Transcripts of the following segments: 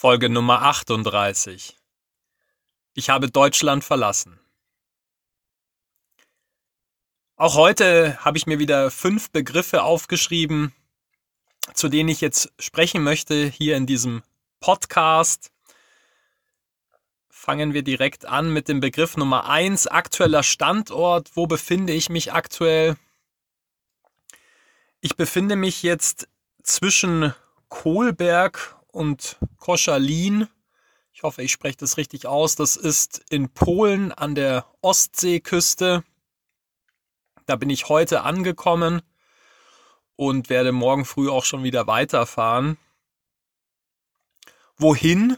Folge Nummer 38. Ich habe Deutschland verlassen. Auch heute habe ich mir wieder fünf Begriffe aufgeschrieben, zu denen ich jetzt sprechen möchte hier in diesem Podcast. Fangen wir direkt an mit dem Begriff Nummer eins: aktueller Standort. Wo befinde ich mich aktuell? Ich befinde mich jetzt zwischen Kohlberg und Koszalin. Ich hoffe, ich spreche das richtig aus. Das ist in Polen an der Ostseeküste. Da bin ich heute angekommen und werde morgen früh auch schon wieder weiterfahren. Wohin?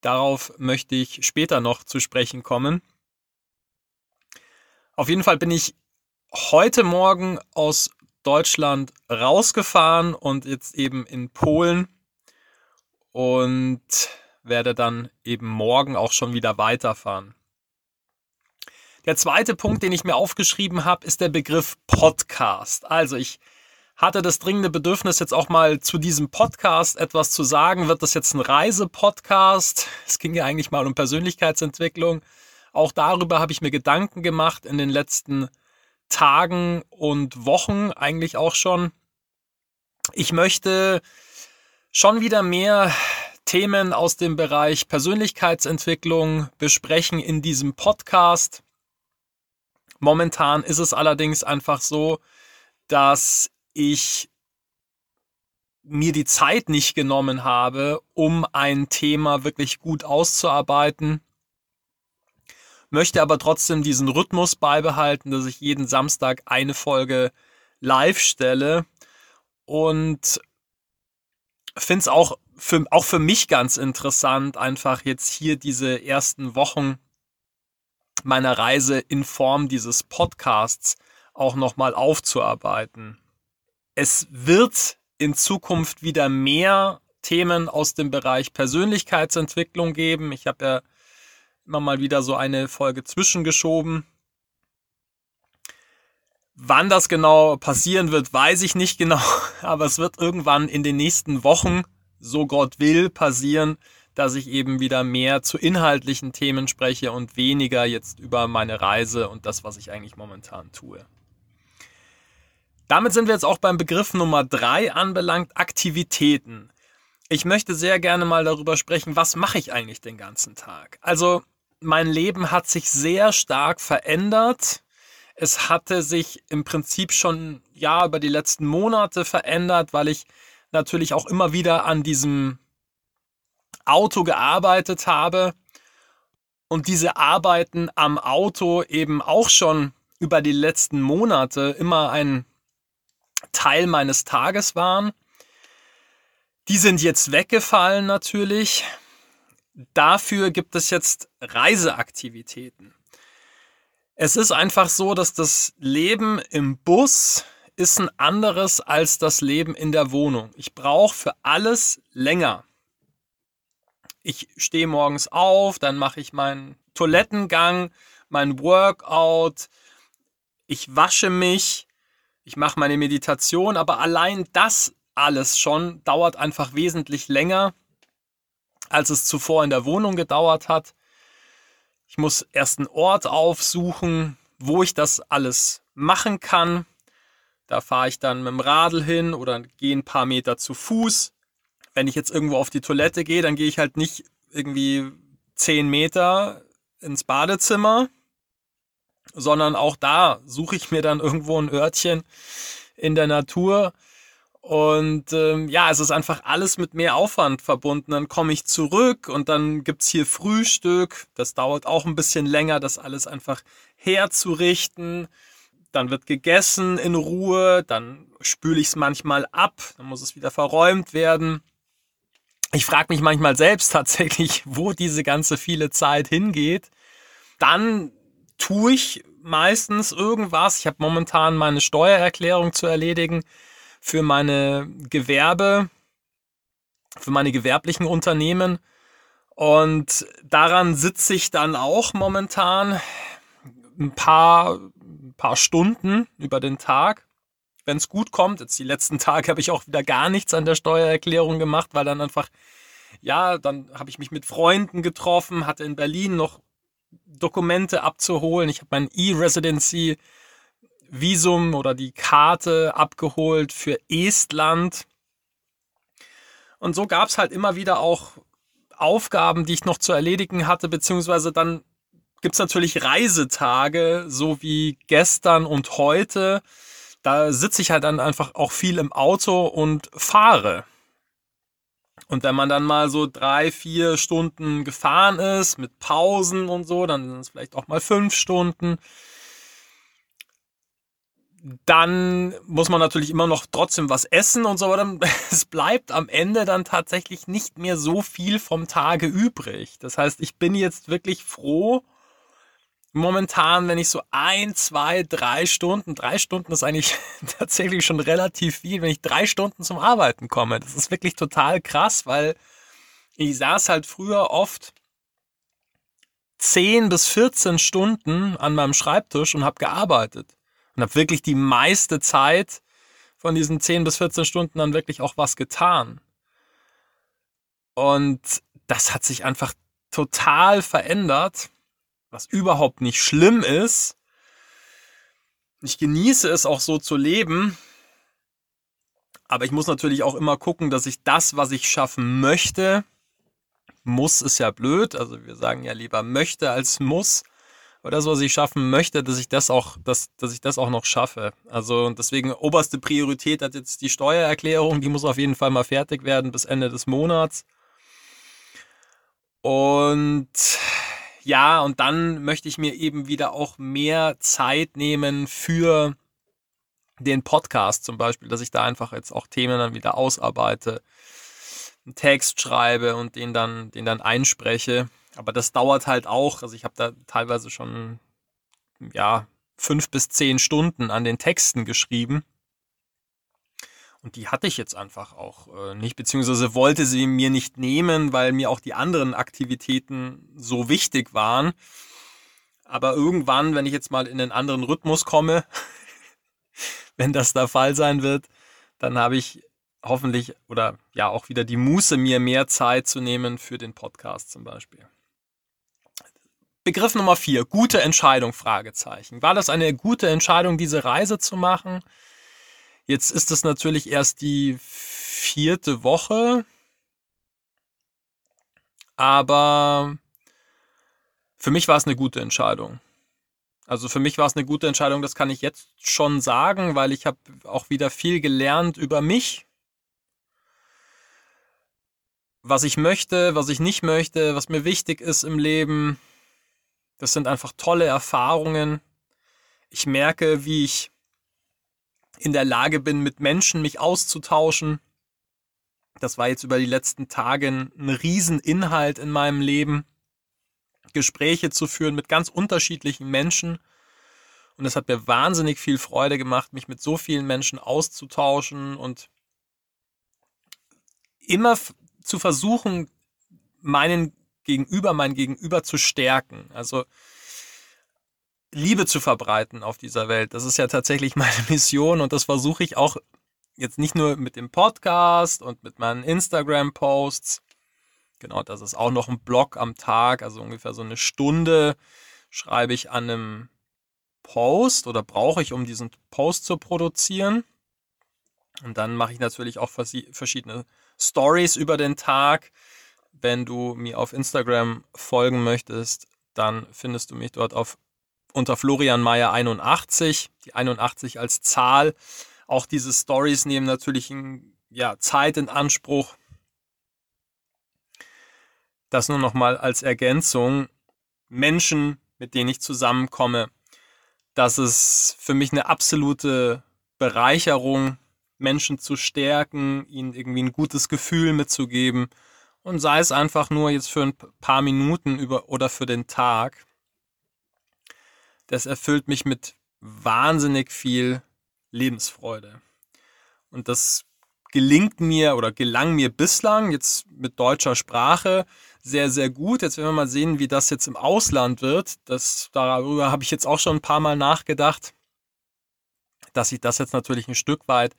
Darauf möchte ich später noch zu sprechen kommen. Auf jeden Fall bin ich heute Morgen aus Deutschland rausgefahren und jetzt eben in Polen und werde dann eben morgen auch schon wieder weiterfahren. Der zweite Punkt, den ich mir aufgeschrieben habe, ist der Begriff Podcast. Also ich hatte das dringende Bedürfnis, jetzt auch mal zu diesem Podcast etwas zu sagen. Wird das jetzt ein Reisepodcast? Es ging ja eigentlich mal um Persönlichkeitsentwicklung. Auch darüber habe ich mir Gedanken gemacht in den letzten Tagen und Wochen eigentlich auch schon. Ich möchte schon wieder mehr Themen aus dem Bereich Persönlichkeitsentwicklung besprechen in diesem Podcast. Momentan ist es allerdings einfach so, dass ich mir die Zeit nicht genommen habe, um ein Thema wirklich gut auszuarbeiten, möchte aber trotzdem diesen Rhythmus beibehalten, dass ich jeden Samstag eine Folge live stelle und finde es auch für, auch für mich ganz interessant, einfach jetzt hier diese ersten Wochen meiner Reise in Form dieses Podcasts auch nochmal aufzuarbeiten. Es wird in Zukunft wieder mehr Themen aus dem Bereich Persönlichkeitsentwicklung geben. Ich habe ja immer mal wieder so eine Folge zwischengeschoben. Wann das genau passieren wird, weiß ich nicht genau, aber es wird irgendwann in den nächsten Wochen, so Gott will, passieren, dass ich eben wieder mehr zu inhaltlichen Themen spreche und weniger jetzt über meine Reise und das, was ich eigentlich momentan tue. Damit sind wir jetzt auch beim Begriff Nummer drei anbelangt, Aktivitäten. Ich möchte sehr gerne mal darüber sprechen, was mache ich eigentlich den ganzen Tag? Also mein Leben hat sich sehr stark verändert es hatte sich im Prinzip schon ja über die letzten Monate verändert, weil ich natürlich auch immer wieder an diesem Auto gearbeitet habe und diese Arbeiten am Auto eben auch schon über die letzten Monate immer ein Teil meines Tages waren. Die sind jetzt weggefallen natürlich. Dafür gibt es jetzt Reiseaktivitäten. Es ist einfach so, dass das Leben im Bus ist ein anderes als das Leben in der Wohnung. Ich brauche für alles länger. Ich stehe morgens auf, dann mache ich meinen Toilettengang, mein Workout, ich wasche mich, ich mache meine Meditation, aber allein das alles schon dauert einfach wesentlich länger, als es zuvor in der Wohnung gedauert hat. Ich muss erst einen Ort aufsuchen, wo ich das alles machen kann. Da fahre ich dann mit dem Radl hin oder gehe ein paar Meter zu Fuß. Wenn ich jetzt irgendwo auf die Toilette gehe, dann gehe ich halt nicht irgendwie zehn Meter ins Badezimmer, sondern auch da suche ich mir dann irgendwo ein Örtchen in der Natur, und ähm, ja, es ist einfach alles mit mehr Aufwand verbunden. Dann komme ich zurück und dann gibt's hier Frühstück. Das dauert auch ein bisschen länger, das alles einfach herzurichten. Dann wird gegessen in Ruhe, dann spüle ich es manchmal ab, dann muss es wieder verräumt werden. Ich frage mich manchmal selbst tatsächlich, wo diese ganze viele Zeit hingeht. Dann tue ich meistens irgendwas. Ich habe momentan meine Steuererklärung zu erledigen für meine Gewerbe, für meine gewerblichen Unternehmen. Und daran sitze ich dann auch momentan ein paar, ein paar Stunden über den Tag. Wenn es gut kommt, jetzt die letzten Tage habe ich auch wieder gar nichts an der Steuererklärung gemacht, weil dann einfach ja, dann habe ich mich mit Freunden getroffen, hatte in Berlin noch Dokumente abzuholen. Ich habe mein E-Residency Visum oder die Karte abgeholt für Estland. Und so gab es halt immer wieder auch Aufgaben, die ich noch zu erledigen hatte, beziehungsweise dann gibt es natürlich Reisetage, so wie gestern und heute. Da sitze ich halt dann einfach auch viel im Auto und fahre. Und wenn man dann mal so drei, vier Stunden gefahren ist, mit Pausen und so, dann sind es vielleicht auch mal fünf Stunden. Dann muss man natürlich immer noch trotzdem was essen und so, aber dann, es bleibt am Ende dann tatsächlich nicht mehr so viel vom Tage übrig. Das heißt, ich bin jetzt wirklich froh, momentan, wenn ich so ein, zwei, drei Stunden, drei Stunden ist eigentlich tatsächlich schon relativ viel, wenn ich drei Stunden zum Arbeiten komme. Das ist wirklich total krass, weil ich saß halt früher oft 10 bis 14 Stunden an meinem Schreibtisch und habe gearbeitet. Und habe wirklich die meiste Zeit von diesen 10 bis 14 Stunden dann wirklich auch was getan. Und das hat sich einfach total verändert was überhaupt nicht schlimm ist. Ich genieße es auch so zu leben. Aber ich muss natürlich auch immer gucken, dass ich das, was ich schaffen möchte, muss ist ja blöd. Also wir sagen ja lieber möchte als muss. Aber das, was ich schaffen möchte, dass ich das auch, dass, dass ich das auch noch schaffe. Also deswegen oberste Priorität hat jetzt die Steuererklärung. Die muss auf jeden Fall mal fertig werden bis Ende des Monats. Und ja, und dann möchte ich mir eben wieder auch mehr Zeit nehmen für den Podcast zum Beispiel, dass ich da einfach jetzt auch Themen dann wieder ausarbeite, einen Text schreibe und den dann, den dann einspreche. Aber das dauert halt auch. Also ich habe da teilweise schon ja fünf bis zehn Stunden an den Texten geschrieben. Und die hatte ich jetzt einfach auch äh, nicht, beziehungsweise wollte sie mir nicht nehmen, weil mir auch die anderen Aktivitäten so wichtig waren. Aber irgendwann, wenn ich jetzt mal in einen anderen Rhythmus komme, wenn das der Fall sein wird, dann habe ich hoffentlich oder ja auch wieder die Muße, mir mehr Zeit zu nehmen für den Podcast zum Beispiel. Begriff Nummer vier, gute Entscheidung, Fragezeichen. War das eine gute Entscheidung, diese Reise zu machen? Jetzt ist es natürlich erst die vierte Woche, aber für mich war es eine gute Entscheidung. Also für mich war es eine gute Entscheidung, das kann ich jetzt schon sagen, weil ich habe auch wieder viel gelernt über mich, was ich möchte, was ich nicht möchte, was mir wichtig ist im Leben. Das sind einfach tolle Erfahrungen. Ich merke, wie ich in der Lage bin, mit Menschen mich auszutauschen. Das war jetzt über die letzten Tage ein Rieseninhalt in meinem Leben. Gespräche zu führen mit ganz unterschiedlichen Menschen. Und es hat mir wahnsinnig viel Freude gemacht, mich mit so vielen Menschen auszutauschen und immer zu versuchen, meinen Gegenüber, mein Gegenüber zu stärken. Also Liebe zu verbreiten auf dieser Welt. Das ist ja tatsächlich meine Mission und das versuche ich auch jetzt nicht nur mit dem Podcast und mit meinen Instagram-Posts. Genau, das ist auch noch ein Blog am Tag, also ungefähr so eine Stunde schreibe ich an einem Post oder brauche ich, um diesen Post zu produzieren. Und dann mache ich natürlich auch verschiedene Stories über den Tag. Wenn du mir auf Instagram folgen möchtest, dann findest du mich dort auf unter Florian Mayer 81, die 81 als Zahl. Auch diese Stories nehmen natürlich ja, Zeit in Anspruch. Das nur noch mal als Ergänzung. Menschen, mit denen ich zusammenkomme, das ist für mich eine absolute Bereicherung, Menschen zu stärken, ihnen irgendwie ein gutes Gefühl mitzugeben und sei es einfach nur jetzt für ein paar Minuten über oder für den Tag das erfüllt mich mit wahnsinnig viel Lebensfreude. Und das gelingt mir oder gelang mir bislang jetzt mit deutscher Sprache sehr, sehr gut. Jetzt werden wir mal sehen, wie das jetzt im Ausland wird. Das, darüber habe ich jetzt auch schon ein paar Mal nachgedacht, dass ich das jetzt natürlich ein Stück weit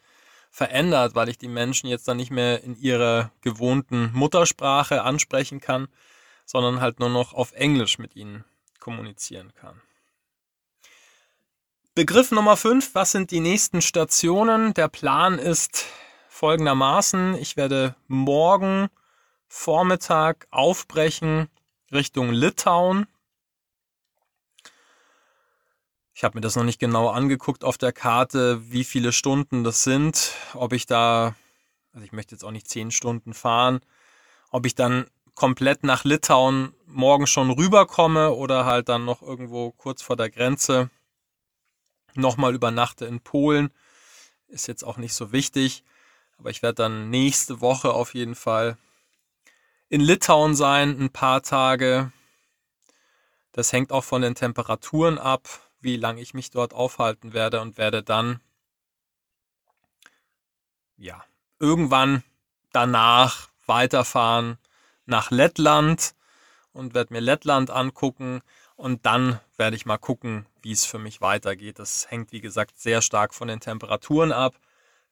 verändert, weil ich die Menschen jetzt dann nicht mehr in ihrer gewohnten Muttersprache ansprechen kann, sondern halt nur noch auf Englisch mit ihnen kommunizieren kann. Begriff Nummer 5, was sind die nächsten Stationen? Der Plan ist folgendermaßen, ich werde morgen Vormittag aufbrechen Richtung Litauen. Ich habe mir das noch nicht genau angeguckt auf der Karte, wie viele Stunden das sind, ob ich da, also ich möchte jetzt auch nicht zehn Stunden fahren, ob ich dann komplett nach Litauen morgen schon rüberkomme oder halt dann noch irgendwo kurz vor der Grenze nochmal übernachte in Polen. Ist jetzt auch nicht so wichtig. Aber ich werde dann nächste Woche auf jeden Fall in Litauen sein, ein paar Tage. Das hängt auch von den Temperaturen ab, wie lange ich mich dort aufhalten werde und werde dann, ja, irgendwann danach weiterfahren nach Lettland und werde mir Lettland angucken und dann werde ich mal gucken, wie es für mich weitergeht. Das hängt, wie gesagt, sehr stark von den Temperaturen ab,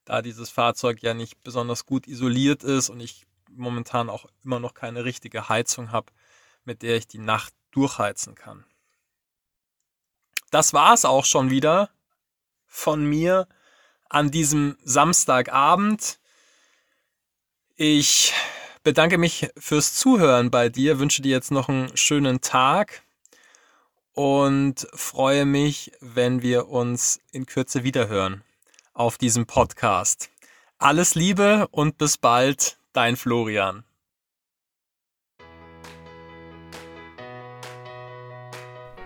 da dieses Fahrzeug ja nicht besonders gut isoliert ist und ich momentan auch immer noch keine richtige Heizung habe, mit der ich die Nacht durchheizen kann. Das war es auch schon wieder von mir an diesem Samstagabend. Ich bedanke mich fürs Zuhören bei dir, wünsche dir jetzt noch einen schönen Tag und freue mich, wenn wir uns in Kürze wiederhören auf diesem Podcast. Alles Liebe und bis bald, dein Florian.